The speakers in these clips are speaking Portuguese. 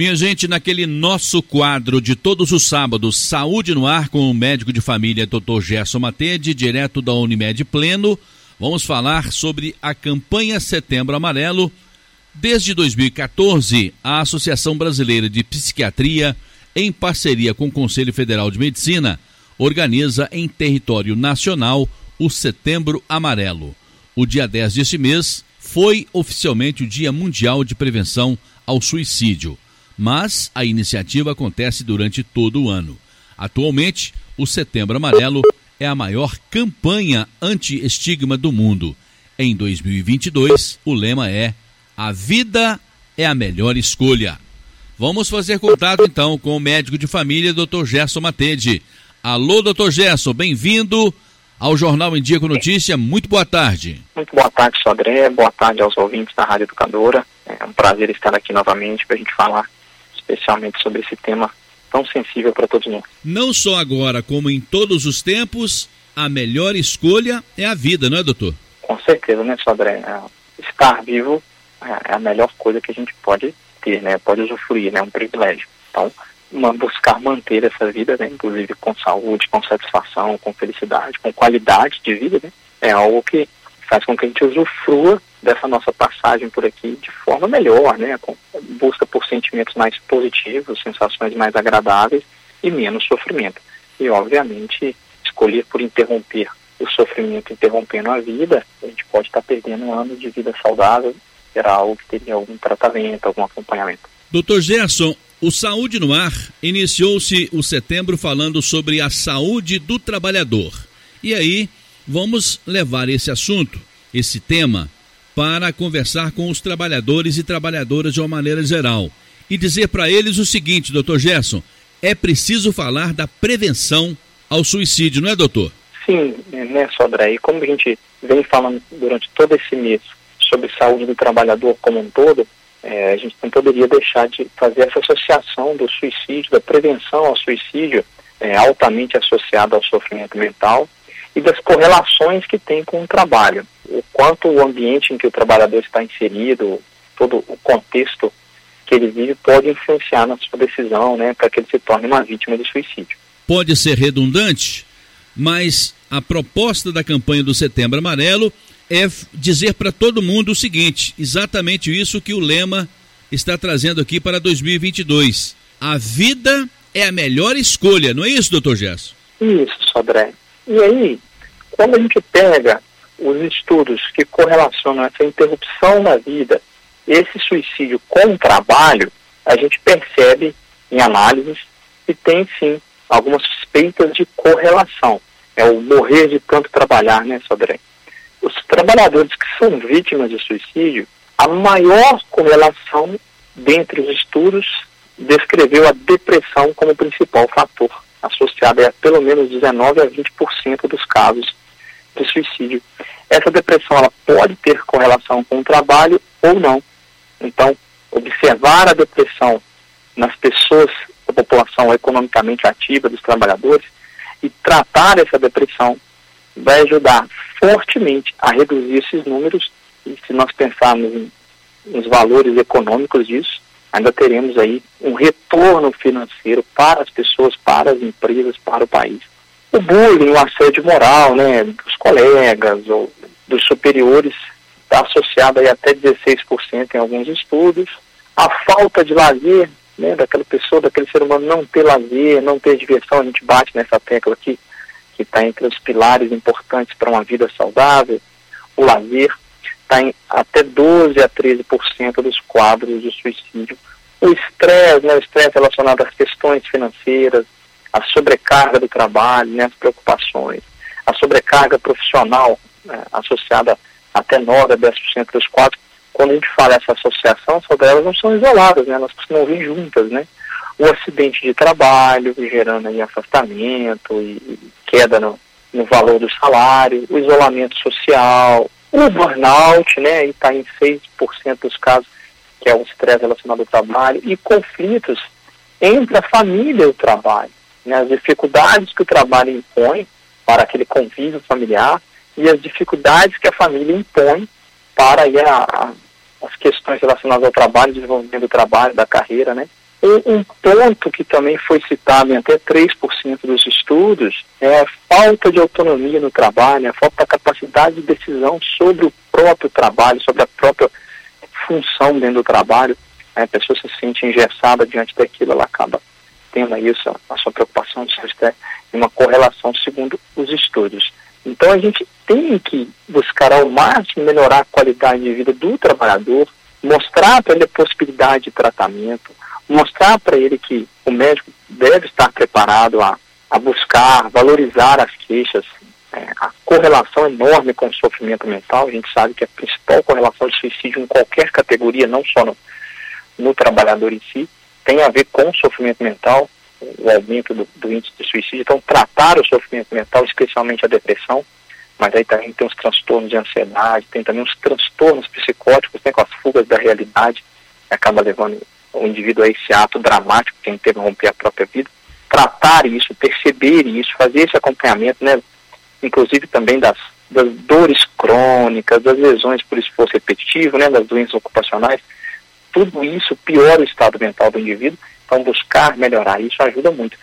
Minha gente, naquele nosso quadro de todos os sábados, Saúde no Ar com o médico de família Dr. Gerson Matede, direto da Unimed Pleno, vamos falar sobre a campanha Setembro Amarelo. Desde 2014, a Associação Brasileira de Psiquiatria, em parceria com o Conselho Federal de Medicina, organiza em território nacional o Setembro Amarelo. O dia 10 deste mês foi oficialmente o Dia Mundial de Prevenção ao Suicídio mas a iniciativa acontece durante todo o ano. Atualmente, o Setembro Amarelo é a maior campanha anti-estigma do mundo. Em 2022, o lema é A vida é a melhor escolha. Vamos fazer contato então com o médico de família, Dr. Gerson Matede. Alô, Dr. Gerson, bem-vindo ao Jornal em Dia com Notícia. Muito boa tarde. Muito boa tarde, Sodré. Boa tarde aos ouvintes da Rádio Educadora. É um prazer estar aqui novamente para a gente falar especialmente sobre esse tema tão sensível para todos nós. Não só agora, como em todos os tempos, a melhor escolha é a vida, não é, doutor? Com certeza, né, Sodré? É, estar vivo é, é a melhor coisa que a gente pode ter, né? Pode usufruir, né? É um privilégio. Então, uma, buscar manter essa vida, né? Inclusive com saúde, com satisfação, com felicidade, com qualidade de vida, né? É algo que faz com que a gente usufrua dessa nossa passagem por aqui de forma melhor, né? Com busca por sentimentos mais positivos, sensações mais agradáveis e menos sofrimento. E, obviamente, escolher por interromper o sofrimento, interrompendo a vida, a gente pode estar perdendo um ano de vida saudável, será algo que teria algum tratamento, algum acompanhamento. Doutor Gerson, o Saúde no Ar iniciou-se o setembro falando sobre a saúde do trabalhador. E aí, vamos levar esse assunto, esse tema, para conversar com os trabalhadores e trabalhadoras de uma maneira geral e dizer para eles o seguinte, doutor Gerson, é preciso falar da prevenção ao suicídio, não é, doutor? Sim, né, Sodré? E como a gente vem falando durante todo esse mês sobre saúde do trabalhador como um todo, é, a gente não poderia deixar de fazer essa associação do suicídio, da prevenção ao suicídio, é, altamente associada ao sofrimento mental, e das correlações que tem com o trabalho. O quanto o ambiente em que o trabalhador está inserido, todo o contexto que ele vive pode influenciar na sua decisão, né, para que ele se torne uma vítima de suicídio. Pode ser redundante, mas a proposta da campanha do Setembro Amarelo é dizer para todo mundo o seguinte, exatamente isso que o lema está trazendo aqui para 2022. A vida é a melhor escolha, não é isso, doutor Gesso? Isso, Sodré. E aí, quando a gente pega os estudos que correlacionam essa interrupção na vida, esse suicídio com o trabalho, a gente percebe em análises que tem sim algumas suspeitas de correlação. É o morrer de tanto trabalhar, né, Sodré? Os trabalhadores que são vítimas de suicídio, a maior correlação dentre os estudos descreveu a depressão como principal fator associada a pelo menos 19 a 20% dos casos de suicídio. Essa depressão ela pode ter correlação com o trabalho ou não. Então, observar a depressão nas pessoas da população economicamente ativa, dos trabalhadores, e tratar essa depressão vai ajudar fortemente a reduzir esses números. E se nós pensarmos em, nos valores econômicos disso, ainda teremos aí um retorno financeiro para as pessoas, para as empresas, para o país. O bullying, o assédio moral, né, dos colegas ou dos superiores, está associado aí até 16% em alguns estudos. A falta de lazer, né, daquela pessoa, daquele ser humano não ter lazer, não ter diversão, a gente bate nessa tecla aqui, que está entre os pilares importantes para uma vida saudável, o lazer está em até 12 a 13% dos quadros de suicídio. O estresse, né, o estresse relacionado às questões financeiras, a sobrecarga do trabalho, né, as preocupações, a sobrecarga profissional né, associada até 9 a 10% dos quadros. Quando a gente fala essa associação, só delas não são isoladas, né, elas costumam vir juntas, né? O acidente de trabalho, gerando aí afastamento e queda no, no valor do salário, o isolamento social, o burnout, né, e está em 6% dos casos, que é o estresse relacionado ao trabalho, e conflitos entre a família e o trabalho. Né, as dificuldades que o trabalho impõe para aquele convívio familiar e as dificuldades que a família impõe para aí, a, a, as questões relacionadas ao trabalho, desenvolvimento do trabalho, da carreira, né? Um, ponto que também foi citado em até 3% dos estudos é a falta de autonomia no trabalho, a falta da capacidade de decisão sobre o próprio trabalho, sobre a própria função dentro do trabalho. A pessoa se sente engessada diante daquilo, ela acaba tendo isso, a sua preocupação de ter uma correlação segundo os estudos. Então a gente tem que buscar ao máximo melhorar a qualidade de vida do trabalhador, mostrar para ele a possibilidade de tratamento, mostrar para ele que o médico deve estar preparado a, a buscar, valorizar as queixas, é, a correlação enorme com o sofrimento mental. A gente sabe que a principal correlação de suicídio em qualquer categoria, não só no, no trabalhador em si, tem a ver com o sofrimento mental, o aumento do, do índice de suicídio. Então, tratar o sofrimento mental, especialmente a depressão, mas aí também tem os transtornos de ansiedade, tem também os transtornos psicóticos, né, com as fugas da realidade, acaba levando o indivíduo a esse ato dramático que interromper a própria vida, tratar isso, perceber isso, fazer esse acompanhamento, né, inclusive também das, das dores crônicas, das lesões por esforço repetitivo, né, das doenças ocupacionais, tudo isso piora o estado mental do indivíduo, então buscar melhorar isso ajuda muito.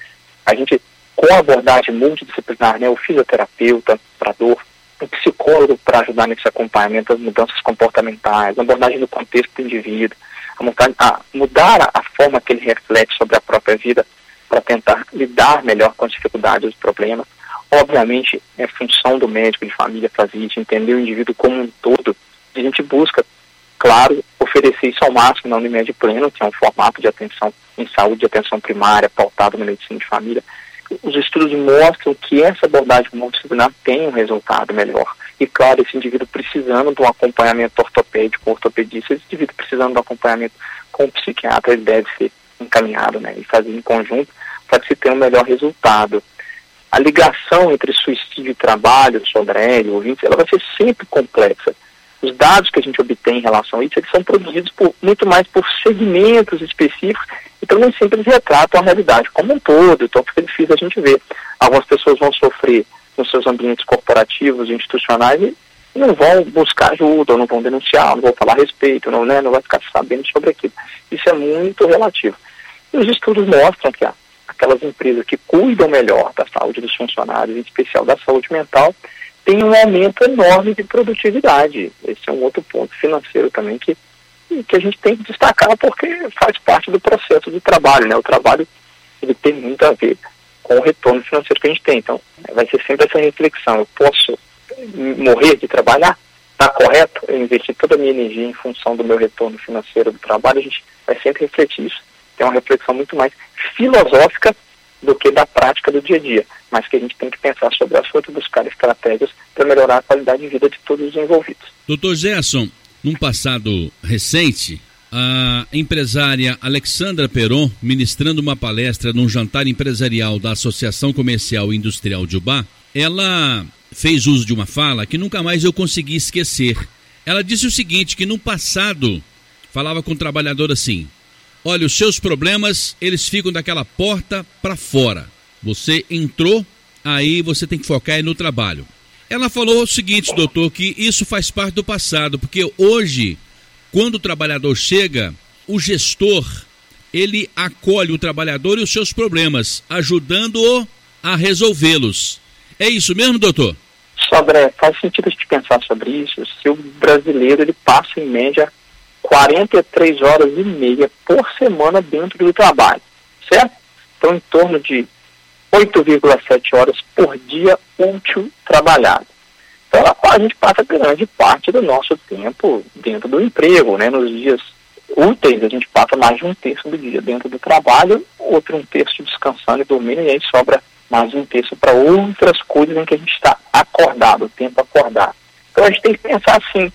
A gente, com a abordagem multidisciplinar, né, o fisioterapeuta para dor, o psicólogo para ajudar nesse acompanhamento das mudanças comportamentais, a abordagem do contexto do indivíduo, a mudar, a, mudar a forma que ele reflete sobre a própria vida para tentar lidar melhor com as dificuldades e problemas. Obviamente, é função do médico de família fazer isso, entender o indivíduo como um todo. A gente busca, claro, oferecer isso ao máximo na Unimed Pleno, que é um formato de atenção em saúde, de atenção primária, pautado na medicina de família. Os estudos mostram que essa abordagem multidisciplinar tem um resultado melhor. E, claro, esse indivíduo precisando de um acompanhamento ortopédico, ortopedista, esse indivíduo precisando de um acompanhamento com o psiquiatra, ele deve ser encaminhado né, e fazer em conjunto para se ter um melhor resultado. A ligação entre suicídio e trabalho, ele, ouvintes, ela vai ser sempre complexa. Os dados que a gente obtém em relação a isso, eles são produzidos por, muito mais por segmentos específicos, então nem sempre eles retratam a realidade como um todo, então fica difícil a gente ver. Algumas pessoas vão sofrer nos seus ambientes corporativos, institucionais, e não vão buscar ajuda, ou não vão denunciar, não vão falar a respeito, não, né, não vai ficar sabendo sobre aquilo. Isso é muito relativo. E os estudos mostram que aquelas empresas que cuidam melhor da saúde dos funcionários, em especial da saúde mental, têm um aumento enorme de produtividade. Esse é um outro ponto financeiro também que, que a gente tem que destacar porque faz parte do processo de trabalho. Né? O trabalho ele tem muito a ver com o retorno financeiro que a gente tem. Então, vai ser sempre essa reflexão. Eu posso morrer de trabalhar? Está correto eu investir toda a minha energia em função do meu retorno financeiro do trabalho? A gente vai sempre refletir isso. É uma reflexão muito mais filosófica do que da prática do dia a dia, mas que a gente tem que pensar sobre a assunto e buscar estratégias para melhorar a qualidade de vida de todos os envolvidos. Doutor Gerson, num passado recente, a empresária Alexandra Peron, ministrando uma palestra num jantar empresarial da Associação Comercial e Industrial de Ubá, ela fez uso de uma fala que nunca mais eu consegui esquecer. Ela disse o seguinte, que no passado falava com o trabalhador assim: Olha, os seus problemas, eles ficam daquela porta para fora. Você entrou, aí você tem que focar no trabalho. Ela falou o seguinte, doutor, que isso faz parte do passado, porque hoje, quando o trabalhador chega, o gestor, ele acolhe o trabalhador e os seus problemas, ajudando-o a resolvê-los. É isso mesmo, doutor? Sobre, faz sentido a gente pensar sobre isso. Se o brasileiro ele passa em média 43 horas e meia por semana dentro do trabalho, certo? Então, em torno de 8,7 horas por dia útil trabalhado. Então, a gente passa grande parte do nosso tempo dentro do emprego, né? Nos dias úteis, a gente passa mais de um terço do dia dentro do trabalho, outro um terço descansando e dormindo, e aí sobra mais um terço para outras coisas em que a gente está acordado, o tempo acordado. Então, a gente tem que pensar assim,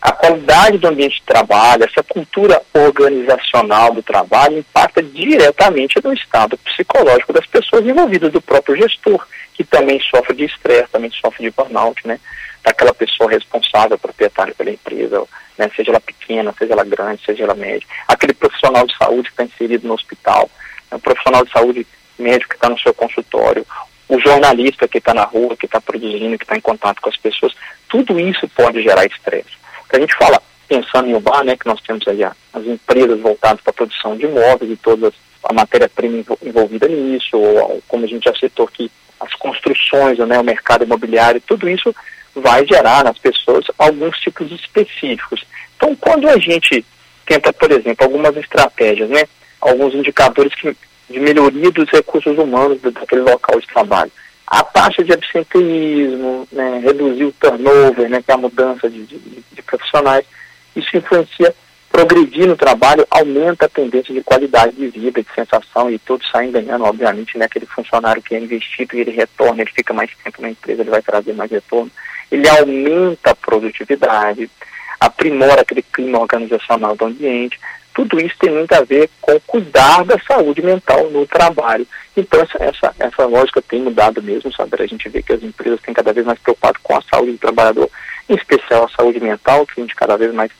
a qualidade do ambiente de trabalho, essa cultura organizacional do trabalho impacta diretamente no estado psicológico das pessoas envolvidas, do próprio gestor, que também sofre de estresse, também sofre de burnout, né? Daquela pessoa responsável, proprietária pela empresa, né? seja ela pequena, seja ela grande, seja ela média. Aquele profissional de saúde que está inserido no hospital, né? o profissional de saúde médico que está no seu consultório, o jornalista que está na rua, que está produzindo, que está em contato com as pessoas, tudo isso pode gerar estresse. A gente fala pensando em Ubar, né, que nós temos aí as empresas voltadas para a produção de imóveis e toda a matéria-prima envolvida nisso, ou como a gente já citou aqui, as construções, né, o mercado imobiliário, tudo isso vai gerar nas pessoas alguns tipos específicos. Então, quando a gente tenta, por exemplo, algumas estratégias, né, alguns indicadores que, de melhoria dos recursos humanos daquele local de trabalho, a taxa de absenteísmo, né, reduzir o turnover, né, que é a mudança de, de, de profissionais, isso influencia progredir no trabalho, aumenta a tendência de qualidade de vida, de sensação, e todos saem ganhando, obviamente, né, aquele funcionário que é investido e ele retorna, ele fica mais tempo na empresa, ele vai trazer mais retorno, ele aumenta a produtividade, aprimora aquele clima organizacional do ambiente, tudo isso tem muito a ver com cuidar da saúde mental no trabalho. Então, essa, essa, essa lógica tem mudado mesmo, sabe? A gente vê que as empresas têm cada vez mais preocupado com a saúde do trabalhador, em especial a saúde mental, que a gente cada vez mais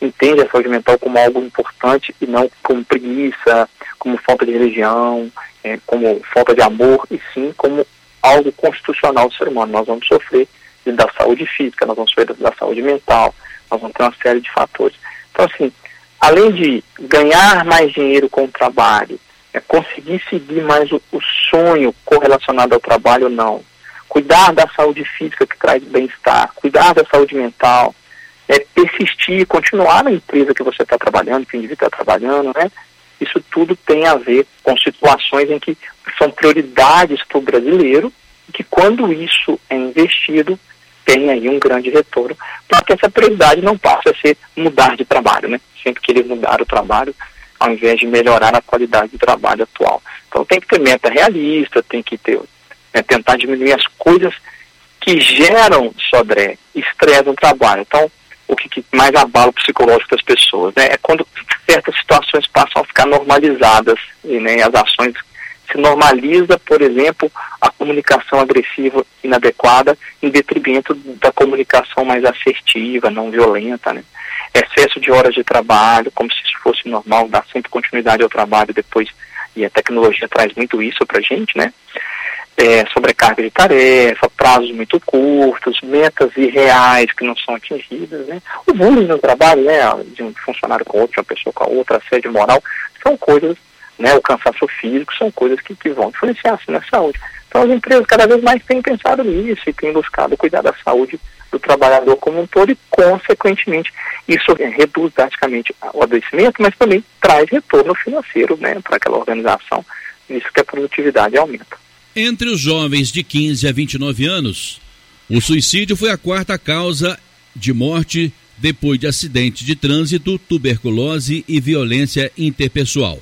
entende a saúde mental como algo importante e não como preguiça, como falta de religião, é, como falta de amor, e sim como algo constitucional do ser humano. Nós vamos sofrer da saúde física, nós vamos sofrer da, da saúde mental, nós vamos ter uma série de fatores. Então, assim, além de ganhar mais dinheiro com o trabalho, é conseguir seguir mais o, o sonho correlacionado ao trabalho ou não, cuidar da saúde física que traz bem-estar, cuidar da saúde mental, é, persistir, continuar na empresa que você está trabalhando, que o indivíduo está trabalhando, né? Isso tudo tem a ver com situações em que são prioridades para o brasileiro, que quando isso é investido, tem aí um grande retorno, para que essa prioridade não passe a ser mudar de trabalho, né? Sempre que ele mudar o trabalho, ao invés de melhorar a qualidade do trabalho atual. Então tem que ter meta realista, tem que ter, né, tentar diminuir as coisas que geram, Sodré, estresse no trabalho. Então, o que, que, mais abala o psicológico das pessoas, né? É quando certas situações passam a ficar normalizadas e né, as ações se normaliza, por exemplo, a comunicação agressiva inadequada em detrimento da comunicação mais assertiva, não violenta, né? Excesso de horas de trabalho, como se isso fosse normal, dar sempre continuidade ao trabalho depois, e a tecnologia traz muito isso para a gente, né? é, sobrecarga de tarefa, prazos muito curtos, metas irreais que não são atingidas, né? O bullying no trabalho, né, de um funcionário com outro, de uma pessoa com a outra, assédio moral, são coisas, né, o cansaço físico, são coisas que, que vão influenciar assim, na saúde. Então as empresas cada vez mais têm pensado nisso e têm buscado cuidar da saúde do trabalhador como um todo e, consequentemente, isso reduz drasticamente o adoecimento, mas também traz retorno financeiro né, para aquela organização. Isso que a produtividade aumenta. Entre os jovens de 15 a 29 anos, o suicídio foi a quarta causa de morte depois de acidente de trânsito, tuberculose e violência interpessoal.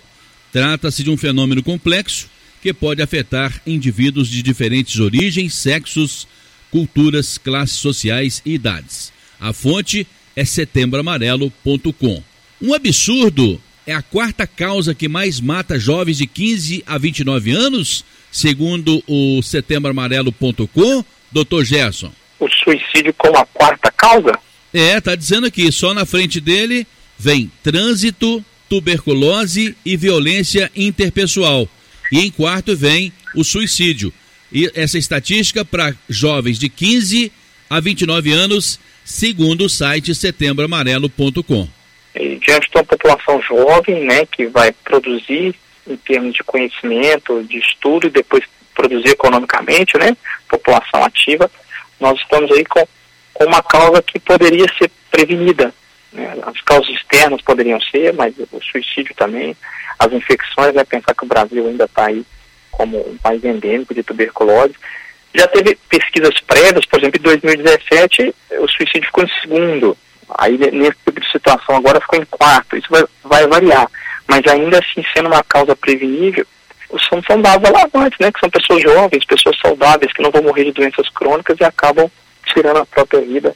Trata-se de um fenômeno complexo que pode afetar indivíduos de diferentes origens, sexos, culturas, classes sociais e idades. A fonte é setembroamarelo.com. Um absurdo é a quarta causa que mais mata jovens de 15 a 29 anos? segundo o setembroamarelo.com, doutor Gerson? O suicídio como a quarta causa? É, tá dizendo aqui, só na frente dele vem trânsito, tuberculose e violência interpessoal. E em quarto vem o suicídio. E essa estatística para jovens de 15 a 29 anos, segundo o site setembroamarelo.com. Diante de uma população jovem, né, que vai produzir em termos de conhecimento, de estudo e depois produzir economicamente, né, população ativa, nós estamos aí com, com uma causa que poderia ser prevenida. Né? As causas externas poderiam ser, mas o suicídio também, as infecções, né, pensar que o Brasil ainda está aí como um país endêmico de tuberculose. Já teve pesquisas prévias, por exemplo, em 2017 o suicídio ficou em segundo, aí nesse tipo de situação agora ficou em quarto, isso vai, vai variar mas ainda assim sendo uma causa prevenível, são, são dados alarmantes, né? Que são pessoas jovens, pessoas saudáveis, que não vão morrer de doenças crônicas e acabam tirando a própria vida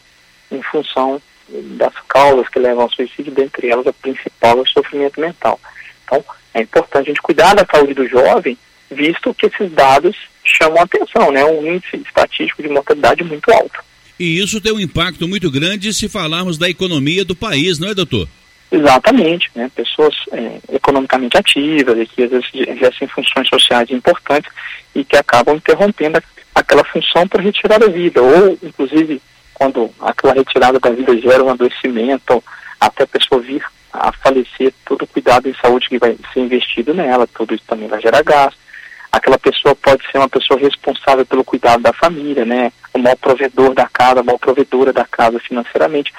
em função das causas que levam ao suicídio, dentre elas a principal é o sofrimento mental. Então, é importante a gente cuidar da saúde do jovem, visto que esses dados chamam a atenção, né? Um índice estatístico de mortalidade muito alto. E isso tem um impacto muito grande se falarmos da economia do país, não é, doutor? Exatamente, né? pessoas é, economicamente ativas e que às vezes exercem funções sociais importantes e que acabam interrompendo aquela função para retirar a vida, ou inclusive quando aquela retirada da vida gera um adoecimento, até a pessoa vir a falecer, todo o cuidado em saúde que vai ser investido nela, tudo isso também vai gerar gasto. Aquela pessoa pode ser uma pessoa responsável pelo cuidado da família, né? O maior provedor da casa, a maior provedora da casa financeiramente.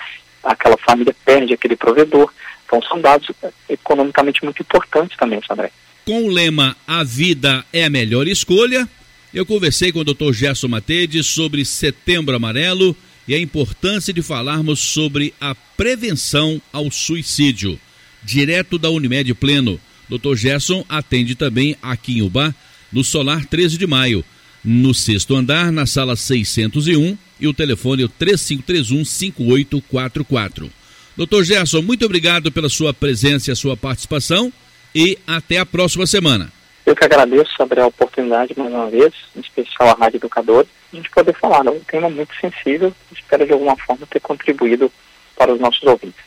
Aquela família perde aquele provedor. Então são dados economicamente muito importantes também, Sandré. Com o lema A Vida é a Melhor Escolha, eu conversei com o Dr. Gerson Matede sobre Setembro Amarelo e a importância de falarmos sobre a prevenção ao suicídio. Direto da Unimed Pleno, Dr. Gerson atende também aqui em Ubá, no Solar 13 de Maio, no sexto andar, na sala 601, e o telefone é o 3531 5844. Doutor Gerson, muito obrigado pela sua presença e a sua participação e até a próxima semana. Eu que agradeço, sobre a oportunidade mais uma vez, em especial a Rádio Educador, a gente poder falar. É um tema muito sensível, espero de alguma forma ter contribuído para os nossos ouvintes.